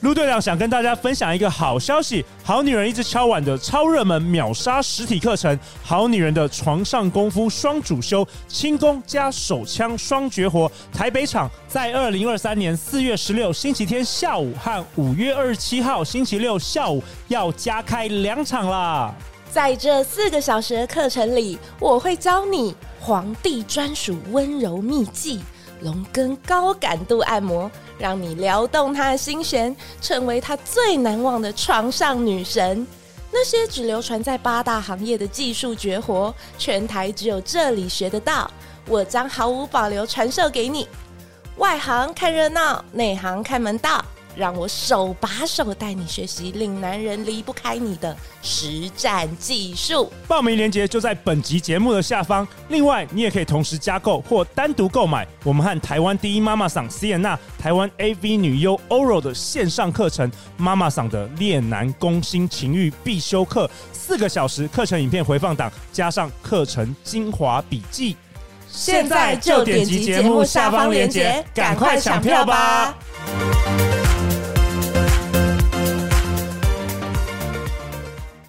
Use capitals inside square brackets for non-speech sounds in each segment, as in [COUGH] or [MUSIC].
陆队长想跟大家分享一个好消息：好女人一直敲碗的超热门秒杀实体课程《好女人的床上功夫双主修》，轻功加手枪双绝活。台北场在二零二三年四月十六星期天下午和五月二十七号星期六下午要加开两场啦！在这四个小时的课程里，我会教你皇帝专属温柔秘技——龙根高感度按摩。让你撩动他的心弦，成为他最难忘的床上女神。那些只流传在八大行业的技术绝活，全台只有这里学得到。我将毫无保留传授给你。外行看热闹，内行看门道。让我手把手带你学习，令男人离不开你的实战技术。报名链接就在本集节目的下方。另外，你也可以同时加购或单独购买我们和台湾第一妈妈桑 Sienna、台湾 AV 女优 Oro 的线上课程《妈妈桑的恋男攻心情欲必修课》，四个小时课程影片回放档，加上课程精华笔记。现在就点击节目下方链接，赶快抢票吧！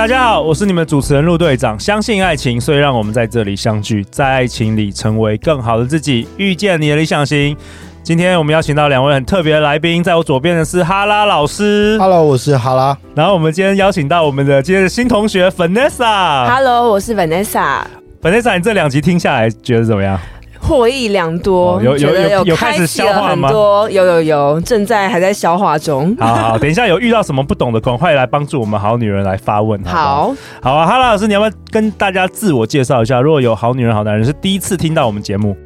大家好，我是你们主持人陆队长。相信爱情，所以让我们在这里相聚，在爱情里成为更好的自己，遇见你的理想型。今天我们邀请到两位很特别的来宾，在我左边的是哈拉老师，Hello，我是哈拉。然后我们今天邀请到我们的今天的新同学 Vanessa，Hello，我是 Vanessa。Vanessa，你这两集听下来觉得怎么样？获益良多，哦、有有有有开始消化吗？有有有，正在还在消化中。好好，等一下有遇到什么不懂的，赶快来帮助我们好女人来发问。好好，好啊，哈拉老师，你要不要跟大家自我介绍一下？如果有好女人、好男人是第一次听到我们节目，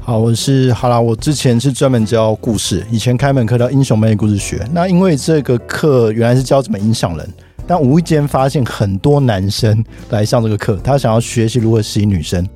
好，我是哈拉，我之前是专门教故事，以前开门课叫英雄妹故事学。那因为这个课原来是教怎么影响人，但无意间发现很多男生来上这个课，他想要学习如何吸引女生。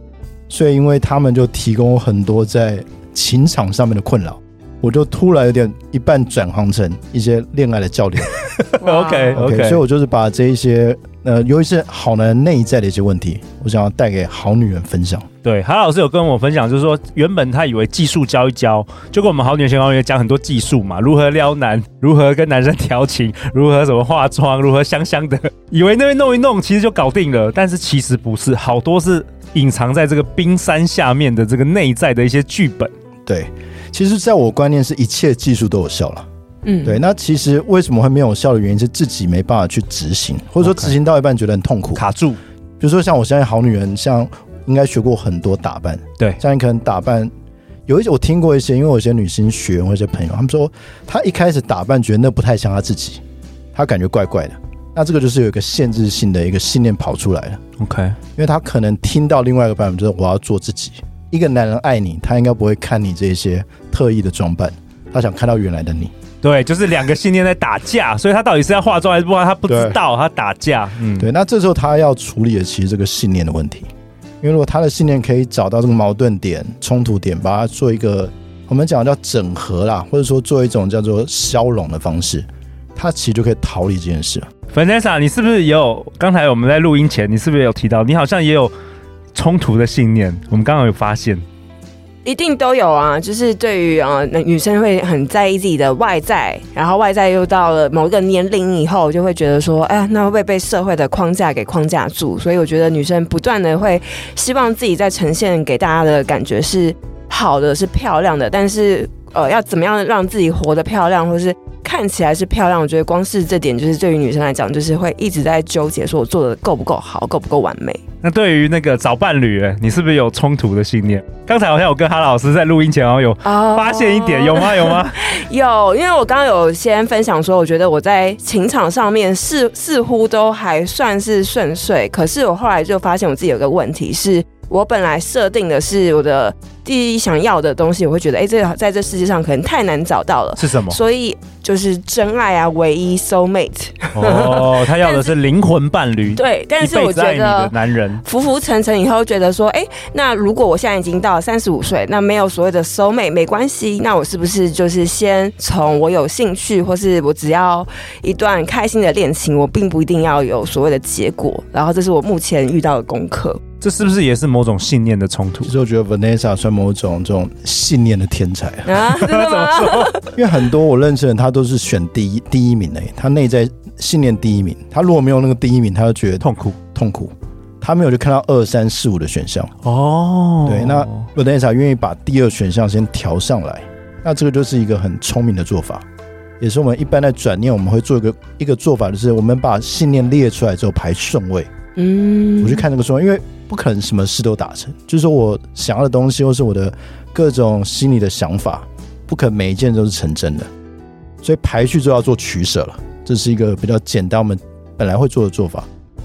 所以，因为他们就提供很多在情场上面的困扰，我就突然有点一半转行成一些恋爱的教练。[LAUGHS] OK OK，所以我就是把这一些呃，尤其是好男人内在的一些问题，我想要带给好女人分享。对，韩老师有跟我分享，就是说原本他以为技术教一教，就跟我们好女人情攻略讲很多技术嘛，如何撩男，如何跟男生调情，如何什么化妆，如何香香的，以为那边弄一弄，其实就搞定了。但是其实不是，好多是。隐藏在这个冰山下面的这个内在的一些剧本，对，其实在我观念是一切技术都有效了，嗯，对。那其实为什么会没有效的原因是自己没办法去执行，或者说执行到一半觉得很痛苦，卡住。比如说像我现在好女人，像应该学过很多打扮，对，像你可能打扮有一些我听过一些，因为我有些女性学员或者朋友，他们说她一开始打扮觉得那不太像她自己，她感觉怪怪的。那这个就是有一个限制性的一个信念跑出来了，OK，因为他可能听到另外一个版本，就是我要做自己。一个男人爱你，他应该不会看你这些特意的装扮，他想看到原来的你。对，就是两个信念在打架，所以他到底是要化妆还是不化，他不知道，他打架。嗯，对。那这时候他要处理的其实这个信念的问题，因为如果他的信念可以找到这个矛盾点、冲突点，把它做一个我们讲叫整合啦，或者说做一种叫做消融的方式，他其实就可以逃离这件事。Vanessa，你是不是也有？刚才我们在录音前，你是不是有提到，你好像也有冲突的信念？我们刚好有发现，一定都有啊。就是对于啊，那女生会很在意自己的外在，然后外在又到了某一个年龄以后，就会觉得说，哎呀，那会不会被社会的框架给框架住？所以我觉得女生不断的会希望自己在呈现给大家的感觉是好的，是漂亮的，但是呃，要怎么样让自己活得漂亮，或是？看起来是漂亮，我觉得光是这点，就是对于女生来讲，就是会一直在纠结，说我做的够不够好，够不够完美。那对于那个找伴侣，你是不是有冲突的信念？刚才好像我跟哈老师在录音前，然后有发现一点，oh, 有吗？有吗？[LAUGHS] 有，因为我刚刚有先分享说，我觉得我在情场上面似似乎都还算是顺遂，可是我后来就发现我自己有个问题是。我本来设定的是我的第一想要的东西，我会觉得，哎、欸，这个在这世界上可能太难找到了。是什么？所以就是真爱啊，唯一 soul mate。哦，[LAUGHS] 他要的是灵魂伴侣。对，但是我觉得男人浮浮沉沉以后，觉得说，哎、欸，那如果我现在已经到三十五岁，那没有所谓的 soul mate 没关系，那我是不是就是先从我有兴趣，或是我只要一段开心的恋情，我并不一定要有所谓的结果。然后这是我目前遇到的功课。这是不是也是某种信念的冲突？其实我觉得 Vanessa 算某种这种信念的天才啊！啊 [LAUGHS] 真的吗？因为很多我认识的人，他都是选第一第一名的，他内在信念第一名。他如果没有那个第一名，他就觉得痛苦痛苦。他没有就看到二三四五的选项哦。对，那 Vanessa 愿意把第二选项先调上来，那这个就是一个很聪明的做法，也是我们一般在转念我们会做一个一个做法，就是我们把信念列出来之后排顺位。嗯，我去看那个顺位，因为。不可能什么事都达成，就是说我想要的东西，或是我的各种心里的想法，不可能每一件都是成真的，所以排序就要做取舍了。这是一个比较简单，我们本来会做的做法。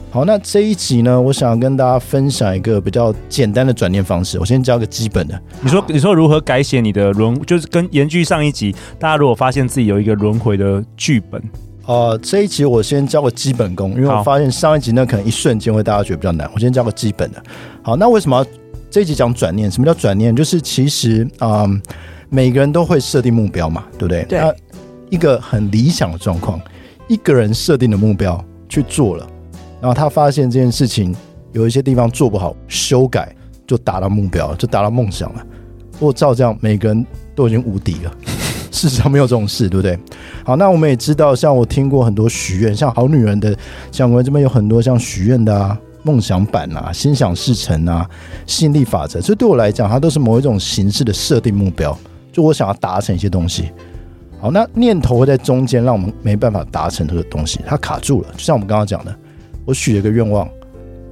好，那这一集呢，我想跟大家分享一个比较简单的转念方式。我先教个基本的。你说，你说如何改写你的轮，就是跟延续上一集，大家如果发现自己有一个轮回的剧本。呃，这一集我先教个基本功，因为我发现上一集呢可能一瞬间会大家觉得比较难，我先教个基本的。好，那为什么要这一集讲转念？什么叫转念？就是其实啊、呃，每个人都会设定目标嘛，对不对？对。那一个很理想的状况，一个人设定的目标去做了，然后他发现这件事情有一些地方做不好，修改就达到目标，就达到梦想了。如果照这样，每个人都已经无敌了。事实上没有这种事，对不对？好，那我们也知道，像我听过很多许愿，像好女人的像我们这边有很多像许愿的啊、梦想版啊、心想事成啊、吸引力法则，这对我来讲，它都是某一种形式的设定目标，就我想要达成一些东西。好，那念头会在中间，让我们没办法达成这个东西，它卡住了。就像我们刚刚讲的，我许了一个愿望，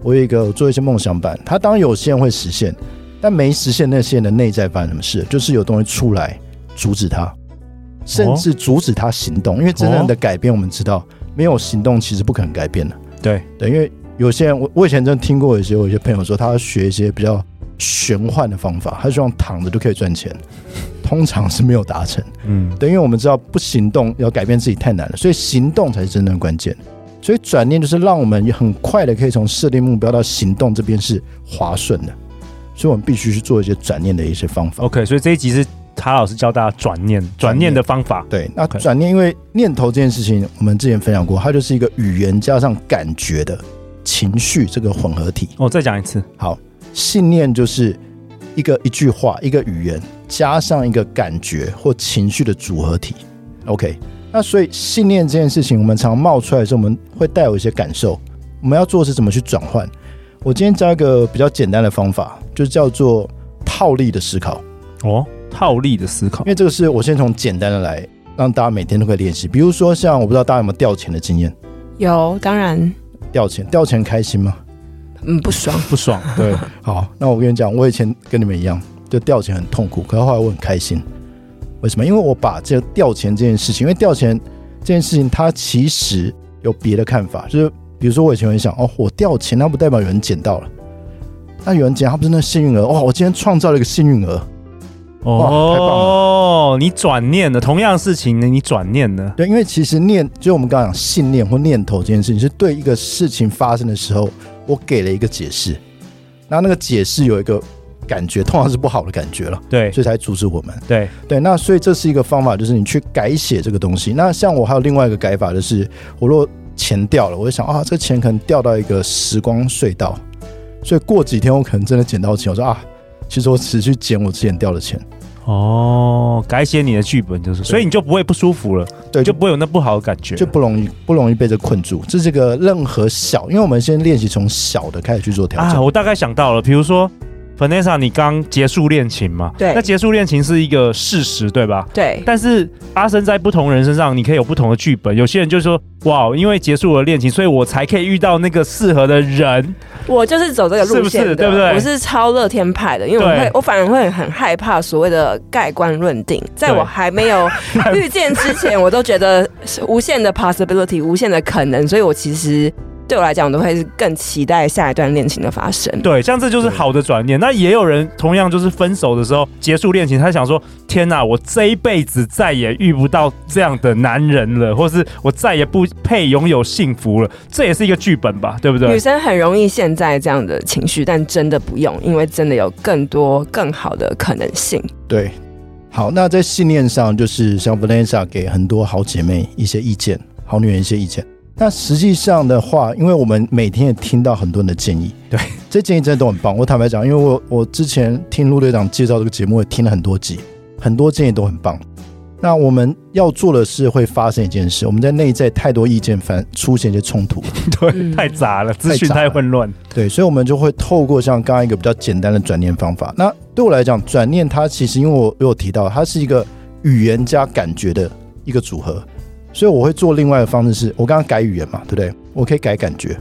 我有一个做一些梦想版，它当然有些人会实现，但没实现那些人的内在发生什么事？就是有东西出来阻止它。甚至阻止他行动，因为真正的改变，我们知道没有行动其实不可能改变的。对对，因为有些人，我我以前真的听过一些，我有些朋友说，他要学一些比较玄幻的方法，他希望躺着就可以赚钱，[LAUGHS] 通常是没有达成。嗯，对，因为我们知道不行动要改变自己太难了，所以行动才是真正的关键。所以转念就是让我们很快的可以从设定目标到行动这边是滑顺的，所以我们必须去做一些转念的一些方法。OK，所以这一集是。哈老师教大家转念，转念的方法。对，那转念，因为念头这件事情，我们之前分享过，它就是一个语言加上感觉的情绪这个混合体。哦，再讲一次。好，信念就是一个一句话，一个语言加上一个感觉或情绪的组合体。OK，那所以信念这件事情，我们常冒出来的时候，我们会带有一些感受。我们要做的是怎么去转换？我今天教一个比较简单的方法，就叫做套利的思考。哦。套利的思考，因为这个是我先从简单的来，让大家每天都可以练习。比如说，像我不知道大家有没有掉钱的经验？有，当然。掉钱，掉钱开心吗？嗯，不爽，不爽。对，[LAUGHS] 好，那我跟你讲，我以前跟你们一样，就掉钱很痛苦，可是后来我很开心。为什么？因为我把这个掉钱这件事情，因为掉钱这件事情，它其实有别的看法，就是比如说我以前会想，哦，我掉钱，那不代表有人捡到了，那有人捡，他不是那幸运儿？哇，我今天创造了一个幸运儿。哦，你转念了，同样事情呢，你转念了。对，因为其实念，就我们刚刚讲信念或念头这件事情，是对一个事情发生的时候，我给了一个解释，那那个解释有一个感觉，通常是不好的感觉了，对，所以才阻止我们。对对，那所以这是一个方法，就是你去改写这个东西。那像我还有另外一个改法，就是我若钱掉了，我就想啊，这个钱可能掉到一个时光隧道，所以过几天我可能真的捡到钱，我说啊。其实我只是去捡我之前掉的钱哦，改写你的剧本就是，所以你就不会不舒服了，对，就不会有那不好的感觉，就不容易不容易被这困住。这是个任何小，因为我们先练习从小的开始去做调整。啊，我大概想到了，比如说。Vanessa，你刚结束恋情嘛？对，那结束恋情是一个事实，对吧？对。但是发生在不同人身上，你可以有不同的剧本。有些人就说：“哇，因为结束了恋情，所以我才可以遇到那个适合的人。”我就是走这个路线的，是不是？对不对？我是超乐天派的，因为我会，我反而会很害怕所谓的盖棺论定。在我还没有 [LAUGHS] 遇见之前，我都觉得是无限的 possibility，无限的可能，所以我其实。对我来讲，我都会是更期待下一段恋情的发生。对，像这就是好的转念。那也有人同样就是分手的时候结束恋情，他想说：天哪，我这一辈子再也遇不到这样的男人了，或是我再也不配拥有幸福了。这也是一个剧本吧，对不对？女生很容易陷在这样的情绪，但真的不用，因为真的有更多更好的可能性。对，好，那在信念上，就是像 Vanessa 给很多好姐妹一些意见，好女人一些意见。那实际上的话，因为我们每天也听到很多人的建议，对，这建议真的都很棒。我坦白讲，因为我我之前听陆队长介绍这个节目，也听了很多集，很多建议都很棒。那我们要做的是会发生一件事，我们在内在太多意见反出现一些冲突，[LAUGHS] 对，太杂了，资讯太混乱，对，所以我们就会透过像刚刚一个比较简单的转念方法。那对我来讲，转念它其实因为我有提到，它是一个语言加感觉的一个组合。所以我会做另外的方式，是我刚刚改语言嘛，对不对？我可以改感觉，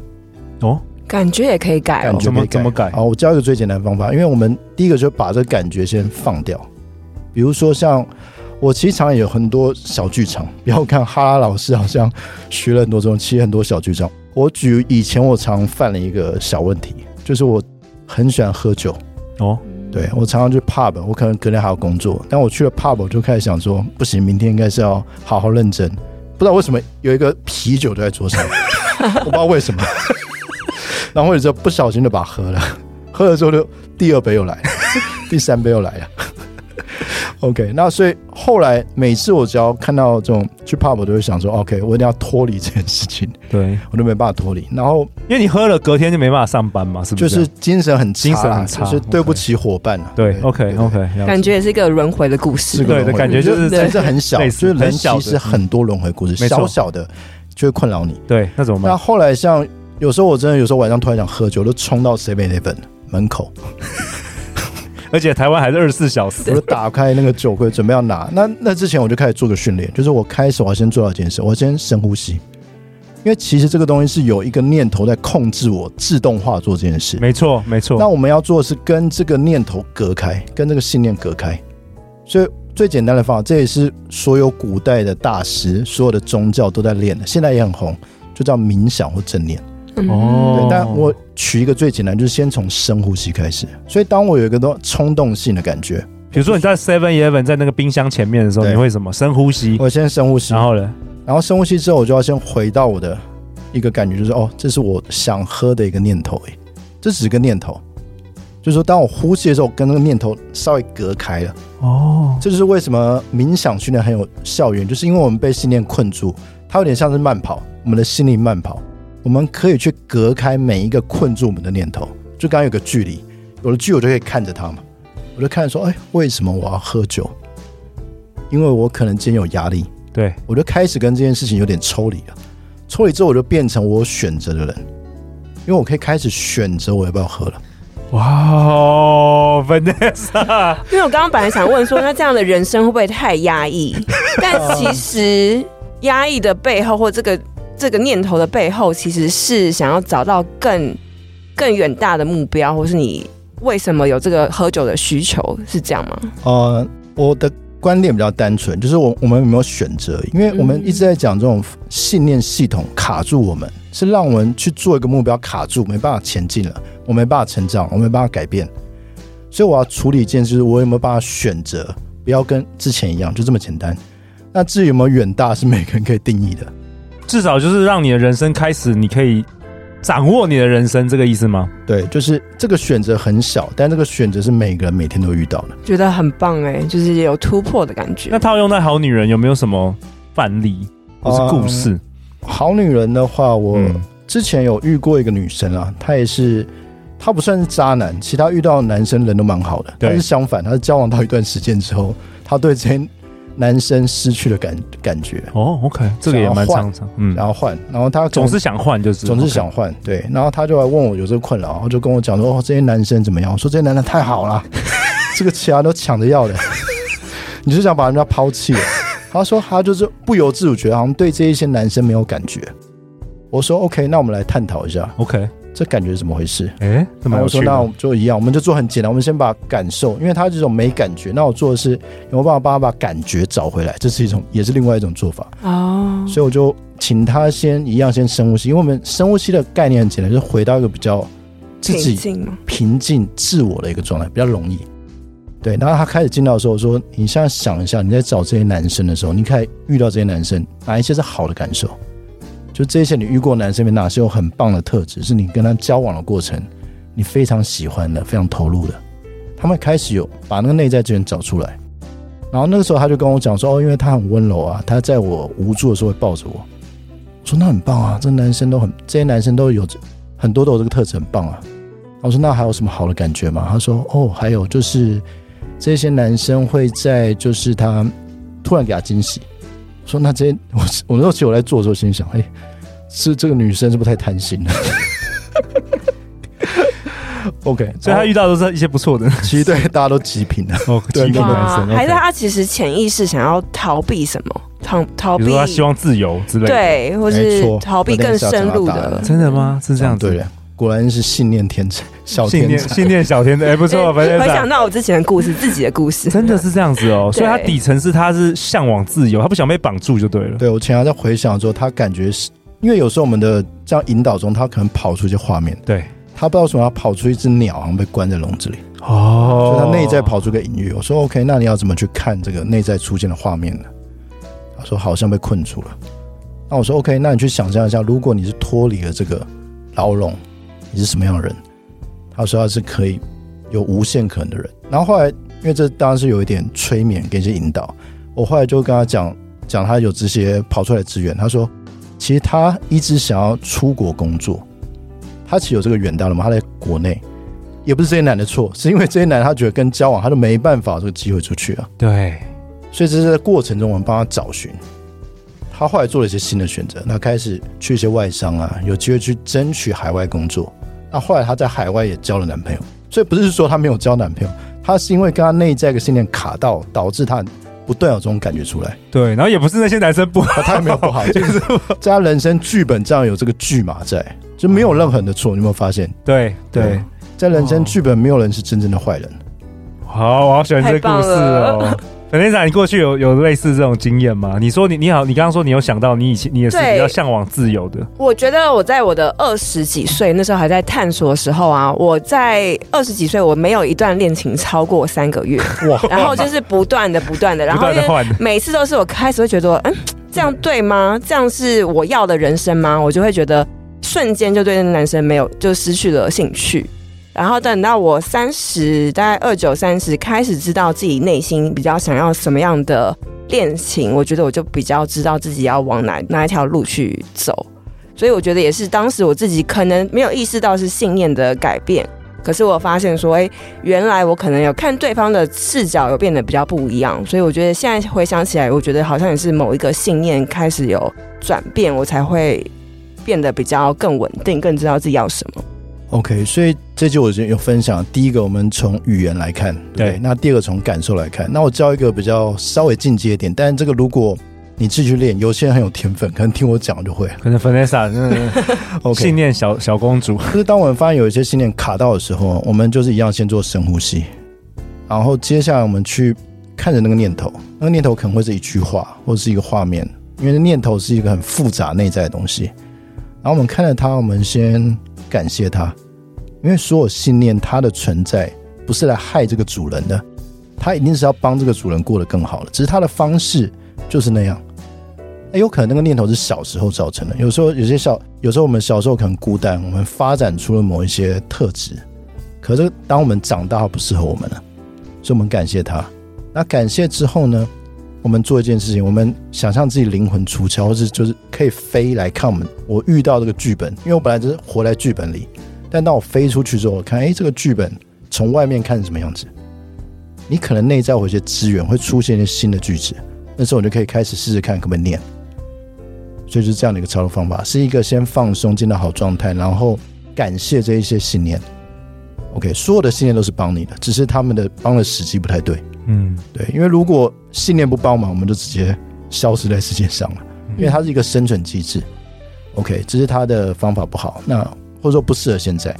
哦，感觉也可以改，哦，感觉可以改，怎么改？好，我教一个最简单的方法，因为我们第一个就把这个感觉先放掉。比如说，像我其实常有很多小剧场，不要看哈拉老师好像学了很多这种，其实很多小剧场。我举以前我常犯了一个小问题，就是我很喜欢喝酒，哦，对，我常常去 pub，我可能隔天还要工作，但我去了 pub，我就开始想说，不行，明天应该是要好好认真。不知道为什么有一个啤酒就在桌上，[LAUGHS] 我不知道为什么，然后或者就不小心的把它喝了，喝了之后就第二杯又来了，第三杯又来了。OK，那所以后来每次我只要看到这种去 pub，我都会想说，OK，我一定要脱离这件事情。对，我都没办法脱离。然后因为你喝了，隔天就没办法上班嘛，是不是？就是精神很精神很差，就是对不起伙伴啊。对，OK OK，感觉也是一个轮回的故事。对的感觉就是其实很小，就是人其实很多轮回故事，小小的就会困扰你。对，那怎么办？那后来像有时候我真的有时候晚上突然想喝酒，都冲到 Seven Eleven 门口。而且台湾还是二十四小时，我就打开那个酒柜准备要拿。那那之前我就开始做个训练，就是我开始我要先做到一件事，我先深呼吸，因为其实这个东西是有一个念头在控制我自动化做这件事。没错，没错。那我们要做的是跟这个念头隔开，跟这个信念隔开。所以最简单的方法，这也是所有古代的大师、所有的宗教都在练的，现在也很红，就叫冥想或正念。哦，对，但我取一个最简单，就是先从深呼吸开始。所以当我有一个都冲动性的感觉，比如说你在 Seven Eleven 在那个冰箱前面的时候，你会什么？深呼吸。我先深呼吸，然后呢？然后深呼吸之后，我就要先回到我的一个感觉，就是哦，这是我想喝的一个念头，哎，这只是个念头。就是说，当我呼吸的时候，跟那个念头稍微隔开了。哦，这就是为什么冥想训练很有效用，就是因为我们被信念困住，它有点像是慢跑，我们的心灵慢跑。我们可以去隔开每一个困住我们的念头，就刚刚有个距离，有了距离我就可以看着他嘛，我就看着说，哎，为什么我要喝酒？因为我可能今天有压力，对，我就开始跟这件事情有点抽离了。抽离之后，我就变成我选择的人，因为我可以开始选择我要不要喝了。哇，Vanessa，[LAUGHS] 因为我刚刚本来想问说，那这样的人生会不会太压抑？[LAUGHS] 但其实压抑的背后，或这个。这个念头的背后，其实是想要找到更更远大的目标，或是你为什么有这个喝酒的需求，是这样吗？呃，我的观点比较单纯，就是我我们有没有选择？因为我们一直在讲这种信念系统卡住我们，是让我们去做一个目标卡住，没办法前进了，我没办法成长，我没办法改变，所以我要处理一件事，我有没有办法选择，不要跟之前一样，就这么简单。那至于有没有远大，是每个人可以定义的。至少就是让你的人生开始，你可以掌握你的人生，这个意思吗？对，就是这个选择很小，但这个选择是每个人每天都遇到的，觉得很棒哎，就是有突破的感觉。那套用在好女人有没有什么范例或是故事？嗯，好女人的话，我之前有遇过一个女生啊，她也是，她不算是渣男，其他遇到的男生人都蛮好的，但是相反，她是交往到一段时间之后，她对这些。男生失去了感感觉哦，OK，这个也蛮常常，嗯，然后换，然后他总是想换，就是总是想换，对，然后他就来问我有这个困扰，然后就跟我讲说，哦，这些男生怎么样？我说这些男的太好了，[LAUGHS] 这个其他都抢着要的，[LAUGHS] 你是想把人家抛弃了？他说他就是不由自主觉得好像对这一些男生没有感觉。我说 OK，那我们来探讨一下，OK。这感觉是怎么回事？哎，怎么我说那我们就一样，我们就做很简单，我们先把感受，因为他这种没感觉，那我做的是有没有办法帮他把感觉找回来？这是一种，也是另外一种做法。哦，所以我就请他先一样先深呼吸，因为我们深呼吸的概念很简单，就是回到一个比较自己平静自我的一个状态，比较容易。对，然后他开始进到的时候，我说：“你现在想一下，你在找这些男生的时候，你可以遇到这些男生，哪一些是好的感受？就这些你遇过男生里面哪些有很棒的特质，是你跟他交往的过程，你非常喜欢的，非常投入的。他们开始有把那个内在资源找出来。然后那个时候他就跟我讲说：‘哦，因为他很温柔啊，他在我无助的时候会抱着我。’我说：‘那很棒啊，这男生都很，这些男生都有很多都有这个特质，很棒啊。’我说：‘那还有什么好的感觉吗？’他说：‘哦，还有就是。’这些男生会在，就是他突然给他惊喜，说那这些 [LAUGHS] 我我那时候其实我在做的时候心想，哎，是这个女生是不是太贪心了？[LAUGHS] OK，所以她遇到都是一些不错的，其实对大家都极品的哦，[LAUGHS] 极品男生，还是他其实潜意识想要逃避什么？逃逃避，他希望自由之类的，对，或是逃避更深入的，真的吗？是这样子。的。果然是信念天才，小天才，信念小天才，哎，不错，反正回想到我之前的故事，自己的故事，真的是这样子哦。所以他底层是他是向往自由，他不想被绑住就对了。对，我前两天在回想的时候，他感觉是因为有时候我们的这样引导中，他可能跑出一些画面，对，他不知道为什么，他跑出一只鸟，好像被关在笼子里哦，所以他内在跑出个隐喻。我说 OK，那你要怎么去看这个内在出现的画面呢？他说好像被困住了。那我说 OK，那你去想象一下，如果你是脱离了这个牢笼。你是什么样的人？他说他是可以有无限可能的人。然后后来，因为这当然是有一点催眠跟一些引导，我后来就跟他讲讲他有这些跑出来的资源。他说，其实他一直想要出国工作，他其实有这个远大的嘛。他在国内，也不是这些男的错，是因为这些男他觉得跟交往他都没办法这个机会出去啊。对，所以这是在过程中我们帮他找寻。他后来做了一些新的选择，他开始去一些外商啊，有机会去争取海外工作。那后来她在海外也交了男朋友，所以不是说她没有交男朋友，她是因为跟她内在一个信念卡到，导致她不断有这种感觉出来。对，然后也不是那些男生不好，他也没有不好，[LAUGHS] 就是在她人生剧本这样有这个剧码在，就没有任何人的错。你有没有发现？对对，在人生剧本没有人是真正的坏人。好，我好喜欢这个故事哦。粉天仔，你过去有有类似这种经验吗？你说你你好，你刚刚说你有想到你以前你也是比较向往自由的。我觉得我在我的二十几岁那时候还在探索的时候啊，我在二十几岁我没有一段恋情超过三个月 [LAUGHS] 哇，然后就是不断的不断的，然后每次都是我开始会觉得，嗯，这样对吗？这样是我要的人生吗？我就会觉得瞬间就对那个男生没有就失去了兴趣。然后等到我三十，大概二九三十，开始知道自己内心比较想要什么样的恋情，我觉得我就比较知道自己要往哪哪一条路去走。所以我觉得也是当时我自己可能没有意识到是信念的改变，可是我发现说，哎，原来我可能有看对方的视角有变得比较不一样。所以我觉得现在回想起来，我觉得好像也是某一个信念开始有转变，我才会变得比较更稳定，更知道自己要什么。OK，所以这集我就有分享。第一个，我们从语言来看，对，对。那第二个，从感受来看。那我教一个比较稍微进阶一点，但是这个如果你自己去练，有些人很有天分，可能听我讲就会。可能 Vanessa，嗯，[LAUGHS] OK，信念小小公主。就是当我们发现有一些信念卡到的时候，我们就是一样先做深呼吸，然后接下来我们去看着那个念头，那个念头可能会是一句话，或者是一个画面，因为念头是一个很复杂内在的东西。然后我们看着它，我们先感谢它。因为所有信念，它的存在不是来害这个主人的，它一定是要帮这个主人过得更好的，只是它的方式就是那样。那，有可能那个念头是小时候造成的，有时候有些小，有时候我们小时候可能孤单，我们发展出了某一些特质，可是当我们长大，不适合我们了，所以我们感谢它。那感谢之后呢，我们做一件事情，我们想象自己灵魂出窍，或是就是可以飞来看我们。我遇到这个剧本，因为我本来就是活在剧本里。但当我飞出去之后，我看，哎，这个剧本从外面看是什么样子？你可能内在会有些资源，会出现一些新的句子，那时候我就可以开始试试看可不可以念。所以就是这样的一个操作方法，是一个先放松，进到好状态，然后感谢这一些信念。OK，所有的信念都是帮你的，只是他们的帮的时机不太对。嗯，对，因为如果信念不帮忙，我们就直接消失在世界上了，因为它是一个生存机制。OK，只是它的方法不好。那或者说不适合现在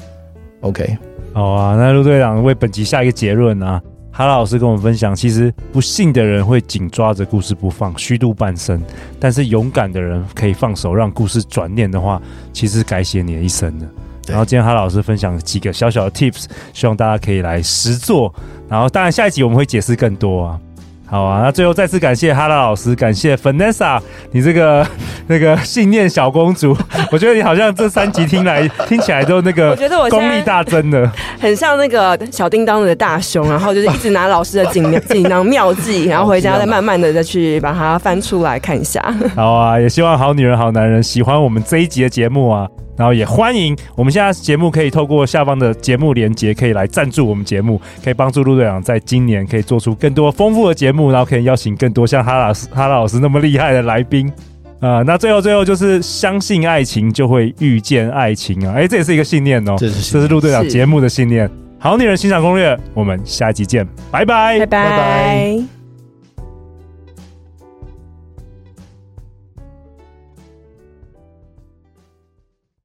，OK，好啊。那陆队长为本集下一个结论啊，哈拉老师跟我们分享，其实不幸的人会紧抓着故事不放，虚度半生；但是勇敢的人可以放手，让故事转念的话，其实改写你的一生的。然后今天哈老师分享几个小小的 tips，希望大家可以来实做。然后当然下一集我们会解释更多啊。好啊，那最后再次感谢哈拉老师，感谢 Vanessa，你这个 [LAUGHS] 那个信念小公主，我觉得你好像这三集听来 [LAUGHS] 听起来都那个，我觉得我功力大增的，很像那个小叮当的大熊，然后就是一直拿老师的锦锦囊妙计，然后回家再慢慢的再去把它翻出来看一下。好啊，也希望好女人好男人喜欢我们这一集的节目啊。然后也欢迎我们现在节目可以透过下方的节目连接，可以来赞助我们节目，可以帮助陆队长在今年可以做出更多丰富的节目，然后可以邀请更多像哈老师、哈老师那么厉害的来宾啊、呃。那最后最后就是相信爱情就会遇见爱情啊！哎，这也是一个信念哦，这是这是陆队长节目的信念。好女人欣赏攻略，我们下一集见，拜拜，拜拜。拜拜。